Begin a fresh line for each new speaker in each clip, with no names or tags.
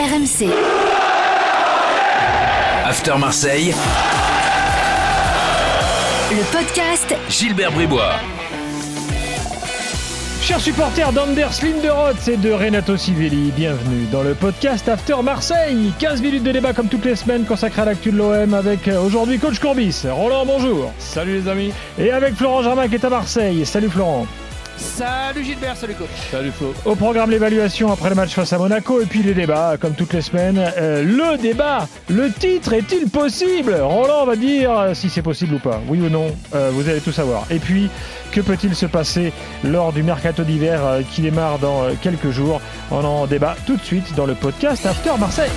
RMC.
After Marseille.
Le podcast
Gilbert Bribois.
Chers supporters d'Anders Linderoth et de Renato Civelli, bienvenue dans le podcast After Marseille. 15 minutes de débat comme toutes les semaines consacrées à l'actu de l'OM avec euh, aujourd'hui coach Courbis. Roland, bonjour.
Salut les amis.
Et avec Florent Germain qui est à Marseille. Salut Florent.
Salut Gilbert, salut coach.
Salut Flo.
Au programme l'évaluation après le match face à Monaco et puis les débats comme toutes les semaines. Euh, le débat, le titre est-il possible? Roland va dire euh, si c'est possible ou pas, oui ou non, euh, vous allez tout savoir. Et puis que peut-il se passer lors du mercato d'hiver qui démarre dans quelques jours? On en débat tout de suite dans le podcast After Marseille.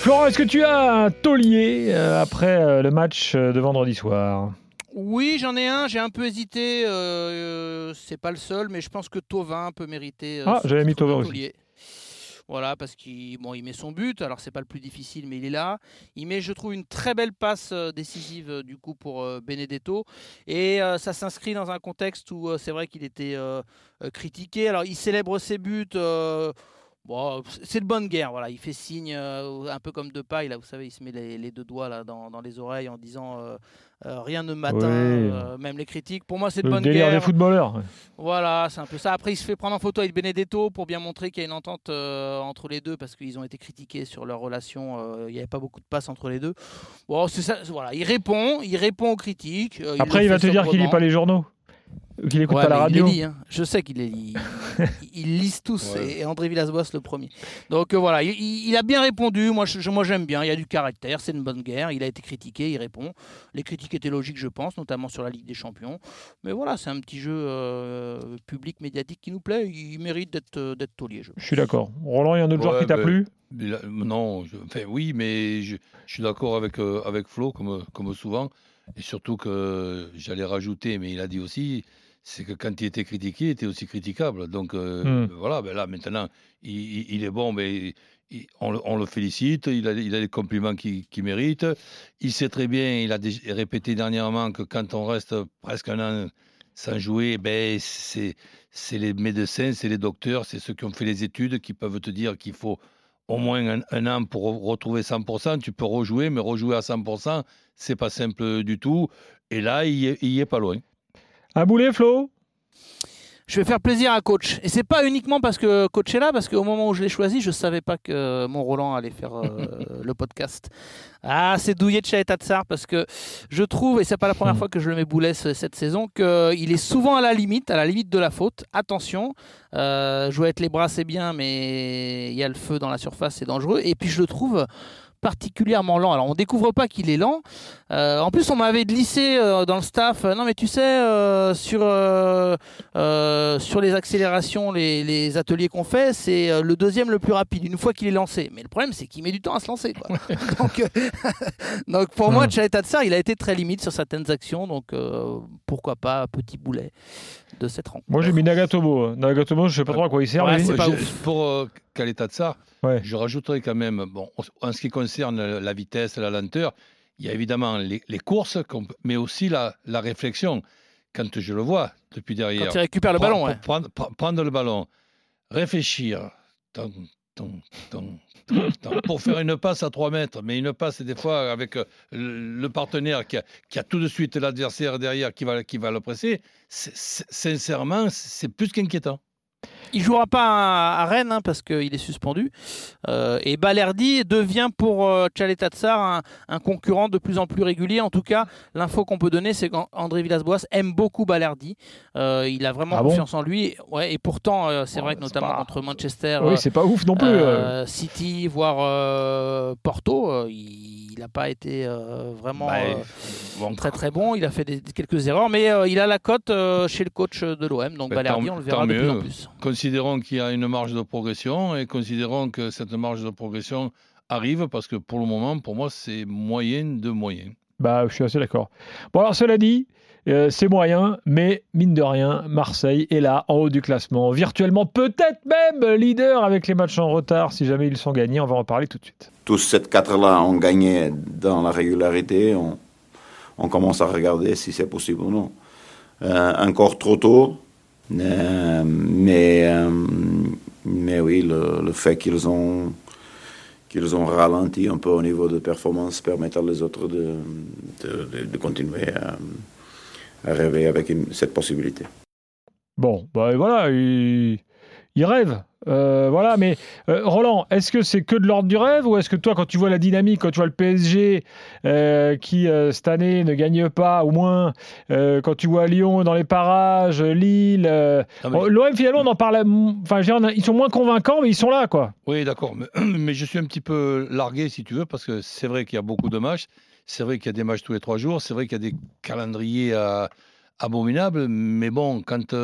Florent, est-ce que tu as un taulier après le match de vendredi soir?
Oui, j'en ai un, j'ai un peu hésité, euh, euh, c'est pas le seul, mais je pense que Tovin peut mériter. euh,
Ah, j'avais mis Thauvin aussi.
Voilà, parce qu'il bon, il met son but, alors c'est pas le plus difficile, mais il est là. Il met, je trouve, une très belle passe euh, décisive du coup pour Benedetto. Et euh, ça s'inscrit dans un contexte où c'est vrai qu'il était critiqué. Alors il célèbre ses buts. Bon, c'est de bonne guerre, voilà. Il fait signe, euh, un peu comme de paille, là, vous savez, il se met les, les deux doigts là, dans, dans les oreilles en disant euh, euh, rien ne m'atteint, même les critiques. Pour moi, c'est de bonne
délire
guerre.
des footballeurs.
Voilà, c'est un peu ça. Après, il se fait prendre en photo avec Benedetto pour bien montrer qu'il y a une entente entre les deux parce qu'ils ont été critiqués sur leur relation. il n'y avait pas beaucoup de passes entre les deux. Bon, c'est ça. Voilà, il répond, il répond aux critiques.
Après, il va te dire qu'il lit pas les journaux, ou qu'il écoute
Ouais,
pas la radio.
Il les lit, hein. Je sais qu'il les lit. Ils- lisent tous.
Ouais.
Et André Villas-Boas le premier. Donc euh, voilà, il, a bien répondu. Moi, je, moi, j'aime bien. Il y a du caractère. C'est une bonne guerre. Il a été critiqué. Il répond. Les critiques étaient logiques, je pense, notamment sur la Ligue des Champions. Mais voilà, c'est un petit jeu euh, public, médiatique qui nous plaît. Il mérite d'être euh, d'être taulier. Je
Je suis d'accord. Roland, il y a un autre joueur qui t'a
ben,
plu?
Mais là, Non, je- enfin oui, mais je, je suis d'accord avec, euh, avec Flo, comme, comme souvent. Et surtout que j'allais rajouter, mais il a dit aussi, c'est que quand il était critiqué, il était aussi critiquable. Donc euh,
Hmm.
voilà, ben là maintenant, il, est bon, mais il- on, le, on le félicite, il a, il a les compliments qu'il qu'il mérite. Il sait très bien, il a répété dernièrement que quand on reste presque un an sans jouer, ben c'est les médecins, c'est les docteurs, c'est ceux qui ont fait les études qui peuvent te dire qu'il faut au moins un, an pour re- retrouver 100%. Tu peux rejouer, mais rejouer à 100%, c'est pas simple du tout. Et là, il est, pas loin.
Un boulet, Flo?
Je vais faire plaisir à coach. Et c'est pas uniquement parce que coach est là, parce qu'au moment où je l'ai choisi, je savais pas que mon Roland allait faire euh, le podcast. Ah, c'est douillé de Chaetatsar parce que je trouve, et c'est pas la première
Hmm.
fois que je le mets boulet ce- cette saison, qu'il est souvent à la limite, à la limite de la faute. Attention, euh, jouer avec les bras c'est bien, mais il y a le feu dans la surface, c'est dangereux. Et puis je le trouve particulièrement lent. Alors on découvre pas qu'il est lent. Euh, en plus on m'avait glissé euh, dans le staff. euh, non mais tu sais sur sur les accélérations, les, les ateliers qu'on fait, c'est le deuxième le plus rapide une fois qu'il est lancé. Mais le problème c'est qu'il met du temps à se lancer. quoi. donc, donc pour moi,
Hmm.
Chalet il a été très limite sur certaines actions. Donc pourquoi pas petit boulet de cette rencontre.
Moi, j'ai mis Nagatomo. Nagatomo, je sais pas trop à quoi il sert.
Ouais, c'est pas
Je-. Pour euh, Kaleta Tsar,
Ouais.
je rajouterais quand même, bon, en ce qui concerne la vitesse, la lenteur, il y a évidemment les, les courses, mais aussi la, la réflexion. Quand je le vois depuis derrière,
Quand il récupère le ballon, ouais.
prendre, pre- prendre le ballon, réfléchir, ton, pour faire une passe à 3 mètres, mais une passe des fois avec euh, le partenaire qui a, tout de suite l'adversaire derrière qui va, qui sincèrement, c'est plus qu'inquiétant.
Il jouera pas à Rennes hein, parce qu'il est suspendu. Euh, et Balerdi devient pour euh, Tchaletatsar un, un concurrent de plus en plus régulier. En tout cas, l'info qu'on peut donner, c'est qu'André Villas-Boas aime beaucoup Balerdi. Euh, il a vraiment
Ah bon
confiance en lui. Ouais, et pourtant, euh, c'est
Oh,
vrai que notamment
pas-
contre Manchester,
Oui, c'est pas ouf non plus.
City, voire Porto, il n'a pas été vraiment
Bah, bon,
très très bon. Il a fait des, quelques erreurs, mais il a la cote chez le coach de l'OM. Donc
Bah,
Balerdi, on le verra de plus en
mieux.
plus.
Considérons qu'il y a une marge de progression et considérons que cette marge de progression arrive parce que pour le moment, pour moi, c'est moyen de moyen.
Bah, je suis assez d'accord. Bon, alors, cela dit, euh, c'est moyen, mais mine de rien, Marseille est là, en haut du classement. Virtuellement, peut-être même leader avec les matchs en retard, si jamais ils sont gagnés. On va en parler tout de suite.
tous ces quatre-là ont gagné dans la régularité, on, on commence à regarder si c'est possible ou non. Euh, encore trop tôt, euh, mais, euh, mais oui, le, le fait qu'ils ont qu'ils ont ralenti un peu au niveau de performance, permettant les autres de, de, continuer à, rêver avec cette possibilité.
Bon, bah voilà, il, il rêve. Euh, voilà, mais euh, Roland, est-ce que c'est que de l'ordre du rêve ou est-ce que toi, quand tu vois la dynamique, quand tu vois le PSG euh, qui euh, cette année ne gagne pas, au moins, quand tu vois Lyon dans les parages, Lille, mais... l'OM finalement, on en parle, enfin, ils sont moins convaincants, mais ils sont là, quoi.
Oui, d'accord, mais, mais, je suis un petit peu largué, si tu veux, parce que c'est vrai qu'il y a beaucoup de matchs, c'est vrai qu'il y a des matchs tous les trois jours, c'est vrai qu'il y a des calendriers abominables, mais bon, quand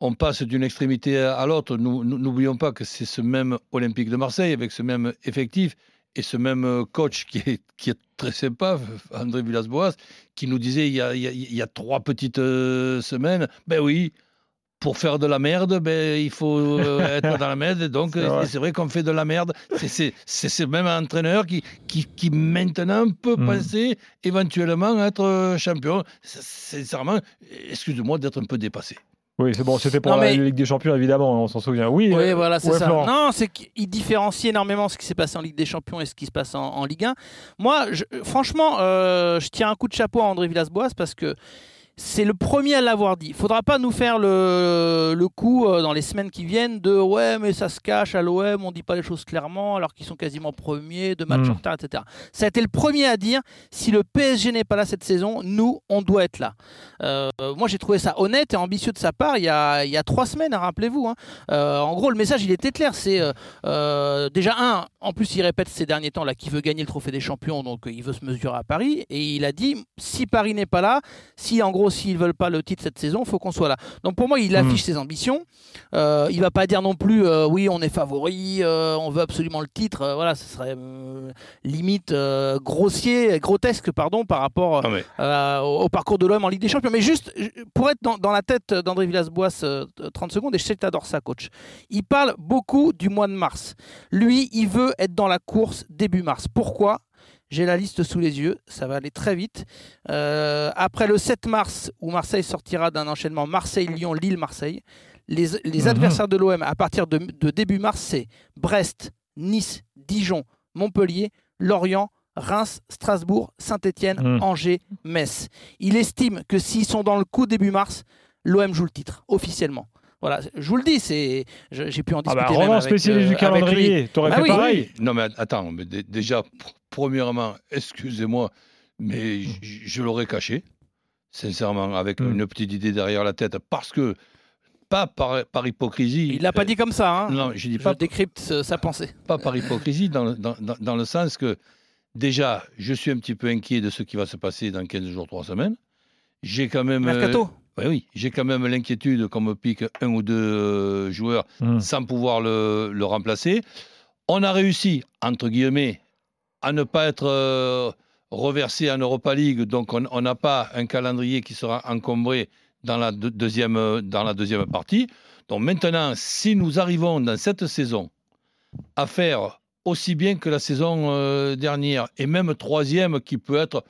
on passe d'une extrémité à l'autre. N'oublions pas que c'est ce même Olympique de Marseille, avec ce même effectif et ce même euh, coach qui est, qui est très sympa, André Villas-Boas, qui nous disait il y a, il y a, trois petites euh, semaines, ben oui, pour faire de la merde, ben, il faut euh, être dans la merde. Donc, c'est vrai, qu'on fait de la merde. C'est ce même entraîneur qui, qui, qui maintenant peut mm. penser éventuellement être champion. Sincèrement, excuse-moi d'être un peu dépassé.
Oui, c'est bon, c'était pour la Ligue des Champions, évidemment, on s'en souvient. Oui,
oui voilà, c'est ça. Non, c'est qu'il différencie énormément ce qui s'est passé en Ligue des Champions et ce qui se passe en, Ligue 1. Moi, franchement, euh, je tiens un coup de chapeau à André Villas-Boas parce que c'est le premier à l'avoir dit. Il faudra pas nous faire le, le coup euh, dans les semaines qui viennent de ouais mais ça se cache à l'OM, on dit pas les choses clairement alors qu'ils sont quasiment premiers, de matchs mm. en retard, etc. Ça a été le premier à dire si le PSG n'est pas là cette saison, nous on doit être là. Euh, moi j'ai trouvé ça honnête et ambitieux de sa part il y a, il y a trois semaines, hein, rappelez-vous. Hein. Euh, en gros le message il était clair, c'est déjà un, en plus il répète ces derniers temps là qu'il veut gagner le trophée des champions donc il veut se mesurer à Paris et il a dit si Paris n'est pas là, si en gros s'ils veulent pas le titre cette saison, il faut qu'on soit là. Donc pour moi, il hmm. affiche ses ambitions. Euh, il va pas dire non plus, euh, oui, on est favori, euh, on veut absolument le titre. Voilà, ce serait limite grossier, grotesque, pardon, par rapport ah au, parcours de l'homme en Ligue des Champions. Mais juste pour être dans, la tête d'André Villas-Boas, 30 secondes, et je sais que tu adores ça, coach. Il parle beaucoup du mois de mars. Lui, il veut être dans la course début mars. Pourquoi? J'ai la liste sous les yeux, ça va aller très vite. Euh, après le 7 mars, où Marseille sortira d'un enchaînement Marseille-Lyon, Lille-Marseille, les, mhm. adversaires de l'OM à partir de, début mars, c'est Brest, Nice, Dijon, Montpellier, Lorient, Reims, Strasbourg, Saint-Étienne, mhm. Angers, Metz. Il estime que s'ils sont dans le coup début mars, l'OM joue le titre officiellement. Voilà, je vous le dis, c'est, j'ai pu en discuter. Ah bah,
Roland, spécialiste du euh, calendrier, t'aurais bah fait pareil.
Non mais attends, mais déjà, premièrement, excusez-moi, mais je, l'aurais caché, sincèrement, avec hmm. une petite idée derrière la tête, parce que pas par, par hypocrisie.
Il l'a pas dit comme ça. Hein.
Non, je dis pas.
décrypte sa pensée.
Pas par hypocrisie, dans, dans, dans, le sens que déjà, je suis un petit peu inquiet de ce qui va se passer dans 15 jours, 3 semaines. J'ai quand même.
Mercato.
Oui, oui, j'ai quand même l'inquiétude qu'on me pique un ou deux euh, joueurs hmm. sans pouvoir le, le, remplacer. On a réussi, entre guillemets, à ne pas être euh, reversé en Europa League, donc on n'a pas un calendrier qui sera encombré dans la, deuxième, dans la deuxième partie. Donc maintenant, si nous arrivons dans cette saison à faire aussi bien que la saison euh, dernière, et même troisième qui peut être,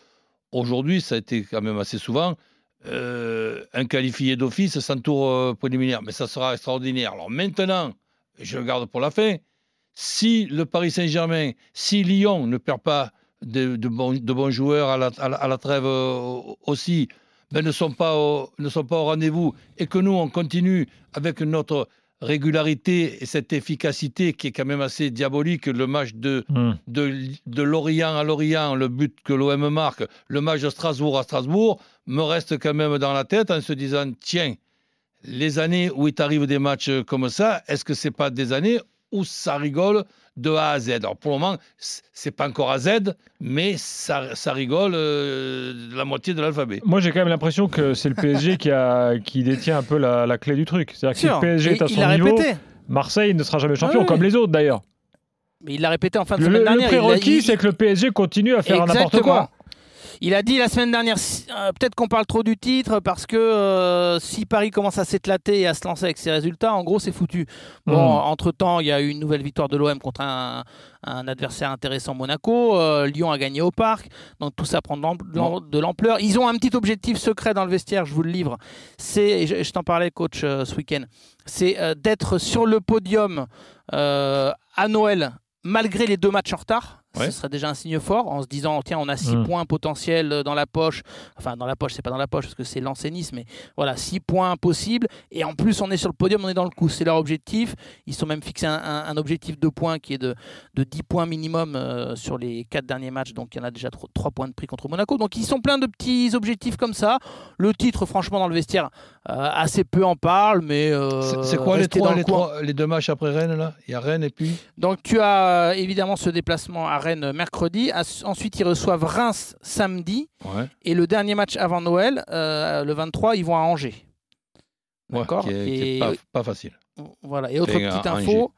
aujourd'hui, ça a été quand même assez souvent, euh, un qualifié d'office sans tour euh, préliminaire, mais ça sera extraordinaire. Alors maintenant, je le garde pour la fin, si le Paris Saint-Germain, si Lyon ne perd pas de, bons, joueurs à la, trêve euh, aussi, ben ne, sont pas au, ne sont pas au rendez-vous, et que nous, on continue avec notre régularité et cette efficacité qui est quand même assez diabolique, le match de, hmm. de, de Lorient à Lorient, le but que l'OM marque, le match de Strasbourg à Strasbourg, me reste quand même dans la tête en se disant, tiens, les années où il t'arrive des matchs comme ça, est-ce que c'est pas des années où ça rigole de A à Z. Alors pour le moment, c'est pas encore à Z, mais ça, ça rigole euh, la moitié de l'alphabet.
Moi, j'ai quand même l'impression que c'est le PSG qui, a, qui détient un peu la, la clé du truc. C'est-à-dire que si le PSG est à son niveau, répété. Marseille ne sera jamais champion, comme les autres d'ailleurs.
Mais il l'a répété en fin de semaine dernière.
Le prérequis, c'est que le PSG continue à faire n'importe quoi.
Il a dit la semaine dernière, euh, peut-être qu'on parle trop du titre parce que euh, si Paris commence à s'éclater et à se lancer avec ses résultats, en gros, c'est foutu. Bon, hmm. entre-temps, il y a eu une nouvelle victoire de l'OM contre un, adversaire intéressant, Monaco. Euh, Lyon a gagné au parc. Donc tout ça prend de l'ampleur. Ils ont un petit objectif secret dans le vestiaire, je vous le livre. C'est, je, je t'en parlais, coach, ce week-end, c'est d'être sur le podium à Noël malgré les deux matchs en retard.
Ouais.
Ce serait déjà un signe fort en se disant tiens on a 6
Mm.
points potentiels dans la poche. Enfin dans la poche c'est pas dans la poche parce que c'est Nice mais voilà 6 points possibles. Et en plus on est sur le podium on est dans le coup c'est leur objectif. Ils sont même fixés un, un- un objectif de points qui est de, de 10 points minimum euh, sur les 4 derniers matchs. Donc il y en a déjà 3 points de prix contre Monaco. Donc ils sont plein de petits objectifs comme ça. Le titre franchement dans le vestiaire euh, assez peu en parle mais euh,
C'est quoi les, trois,
le
les,
coin.
trois- les deux matchs après Rennes là? Il y a Rennes et puis?
Donc tu as euh, évidemment ce déplacement à Rennes mercredi. Ensuite, ils reçoivent Reims samedi.
ouais,
Et le dernier match avant Noël, euh, le 23, ils vont à Angers.
ouais,
D'accord.
qui est, qui est
Et-
pas, pas facile.
Voilà. Et autre petite
à
info.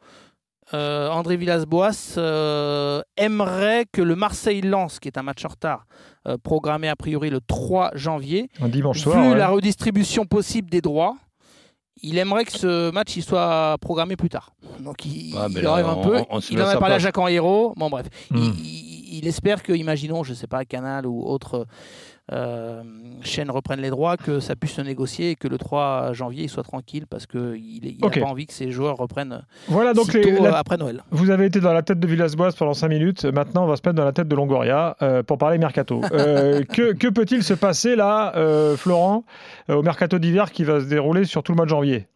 euh, André Villas-Boas euh, aimerait que le Marseille-Lens, qui est un match en retard, euh, programmé a priori le 3 janvier,
Un dimanche
vu
ouais.
la redistribution possible des droits, il aimerait que ce match il soit programmé plus tard. Donc il,
mais
il
là,
rêve un
on-
peu.
on-
il en a parlé à. Jacques Henriero. Bon bref,
Hmm.
il, il- il espère que, imaginons, je sais pas, Canal ou autre euh, chaîne reprennent les droits, que ça puisse se négocier et que le 3 janvier il soit tranquille parce qu'il n'a
Ok.
pas envie que ces joueurs reprennent
Voilà donc les-
euh,
la-
après Noël.
Vous avez été dans la tête de Villas-Boas pendant 5 minutes. Maintenant, on va se mettre dans la tête de Longoria euh, pour parler mercato. Euh, que que peut-il se passer là, euh, Florent, euh, au mercato d'hiver qui va se dérouler sur tout le mois de janvier?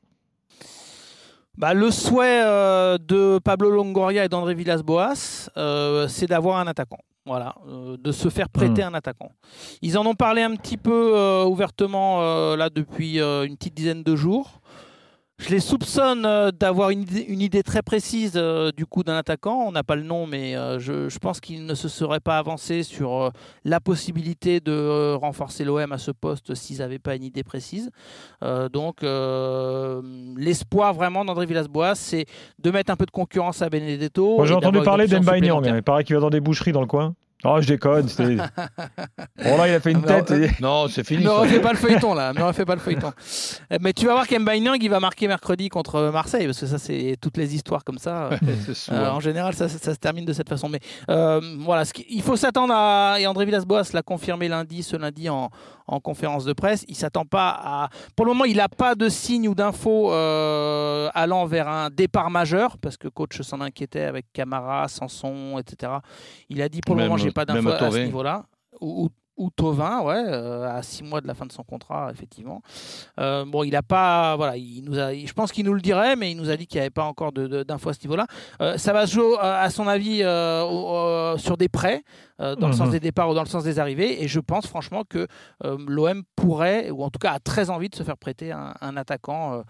Bah, le souhait euh, de Pablo Longoria et d'André Villas-Boas, euh, c'est d'avoir un attaquant. Voilà, euh, de se faire prêter un attaquant. Ils en ont parlé un petit peu euh, ouvertement euh, là depuis une petite dizaine de jours. Je les soupçonne euh, d'avoir une idée, une idée très précise euh, du coup d'un attaquant. On n'a pas le nom, mais euh, je, je pense qu'ils ne se seraient pas avancés sur euh, la possibilité de renforcer l'OM à ce poste s'ils n'avaient pas une idée précise. Donc l'espoir vraiment d'André Villas-Boas, c'est de mettre un peu de concurrence à Benedetto.
J'ai entendu parler d'Emba. Il paraît qu'il va dans des boucheries dans le coin. Oh, je déconne. c'était- bon, là, il a fait une
Ah,
tête. et-
Non, c'est fini.
Ne
ça.
refais pas le feuilleton là, ne refais pas le feuilleton. Euh, Mais tu vas voir Nyang, il va marquer mercredi contre Marseille, parce que ça c'est toutes les histoires comme ça. euh, Euh, en général, ça, ça- ça se termine de cette façon. Mais euh, voilà, ce il faut s'attendre à. Et André Villas-Boas l'a confirmé lundi, ce lundi en, en conférence de presse. Il s'attend pas à. Pour le moment, il n'a pas de signe ou d'infos euh, allant vers un départ majeur, parce que coach s'en inquiétait avec Camara, Sanson, etc. Il a dit pour le
Même-
moment, j'ai pas d'infos à ce niveau-là. Ou, ou- ou Thauvin, ouais, euh, à six mois de la fin de son contrat, effectivement. Euh, bon, il a pas, voilà, il nous a, je pense qu'il nous le dirait, mais il nous a dit qu'il n'y avait pas encore d'infos à ce niveau-là. Euh, ça va se jouer, euh, à son avis, au- sur des prêts, dans le
Mhm.
sens des départs ou dans le sens des arrivées. Et je pense franchement que l'OM pourrait, ou en tout cas a très envie de se faire prêter un, un attaquant,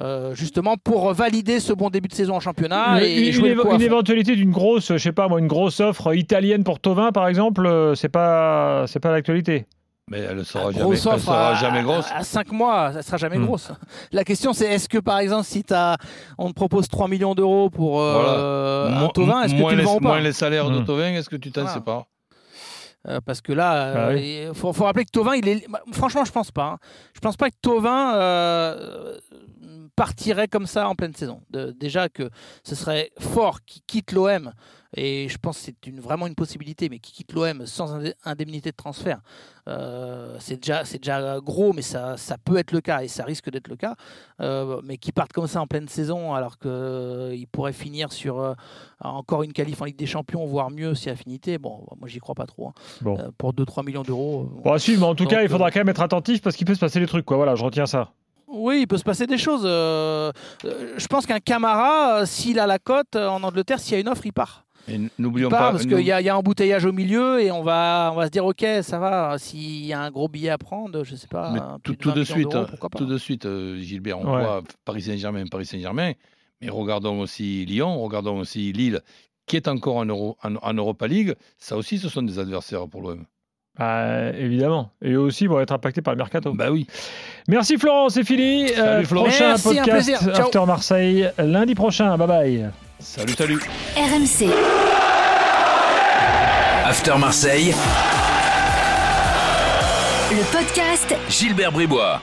euh, justement pour valider ce bon début de saison en championnat
Une-
et,
une,
jouer le
une éventualité d'une grosse, je sais pas moi, une grosse offre italienne pour Tovin, par exemple, euh, c'est pas, c'est pas l'actualité.
Mais elle ne sera,
Ah,
jamais,
grosse
elle
offre
sera
à,
jamais grosse.
À 5 mois, ça sera jamais
Hmm.
grosse. La question, c'est est-ce que, par exemple, si as, on te propose 3 millions d'euros pour euh, un Tovin, est-ce que tu le vends ou pas
moins les salaires de
Hmm.
Tovin, est-ce que tu t'en
Voilà.
sais pas?
Euh, Parce que là,
Bah
il faut, faut rappeler que Tovin, il est. bah, Franchement, je pense pas. hein. Je pense pas que Tovin euh, partirait comme ça en pleine saison. De- déjà que ce serait fort qu'il quitte l'OM. Et je pense que c'est une, vraiment une possibilité, mais qu'il quitte l'OM sans indemnité de transfert, euh, c'est déjà, gros, mais ça, ça peut être le cas et ça risque d'être le cas. Euh, mais qu'il parte comme ça en pleine saison, alors qu'il pourrait finir sur euh, encore une qualif en Ligue des Champions, voire mieux si affinité, bon, moi j'y crois pas trop. hein.
Bon.
Euh, pour 2-3 millions d'euros. euh,
Bon, à suivre, mais en tout
Donc,
cas, il faudra
euh,
quand même être attentif parce qu'il peut se passer des trucs, quoi. Voilà, je retiens ça.
Oui, il peut se passer des choses. euh, euh, je pense qu'un Camara, euh, s'il a la cote euh, en Angleterre, s'il y a une offre, il part.
N'oublions pas.
parce qu'il y, a- il y a un embouteillage au milieu et on va, on va se dire ok, ça va. S'il y a un gros billet à prendre, je sais pas.
mais tout,
plus
tout
20
de suite,
d'euros,
hein,
pourquoi pas.
tout de suite, euh, Gilbert, on
Ouais.
voit Paris Saint-Germain, Paris Saint-Germain, mais regardons aussi Lyon, regardons aussi Lille, qui est encore en, Euro- en- en Europa League. Ça aussi, ce sont des adversaires pour l'OM.
Bah, évidemment. Et eux aussi vont être impactés par le mercato.
Bah oui.
Merci Florent, c'est fini.
Salut, Flo.
prochain
Merci, un
podcast. After Marseille lundi prochain. Bye bye.
Salut, salut.
RMC. After Marseille.
Le podcast
Gilbert Bribois.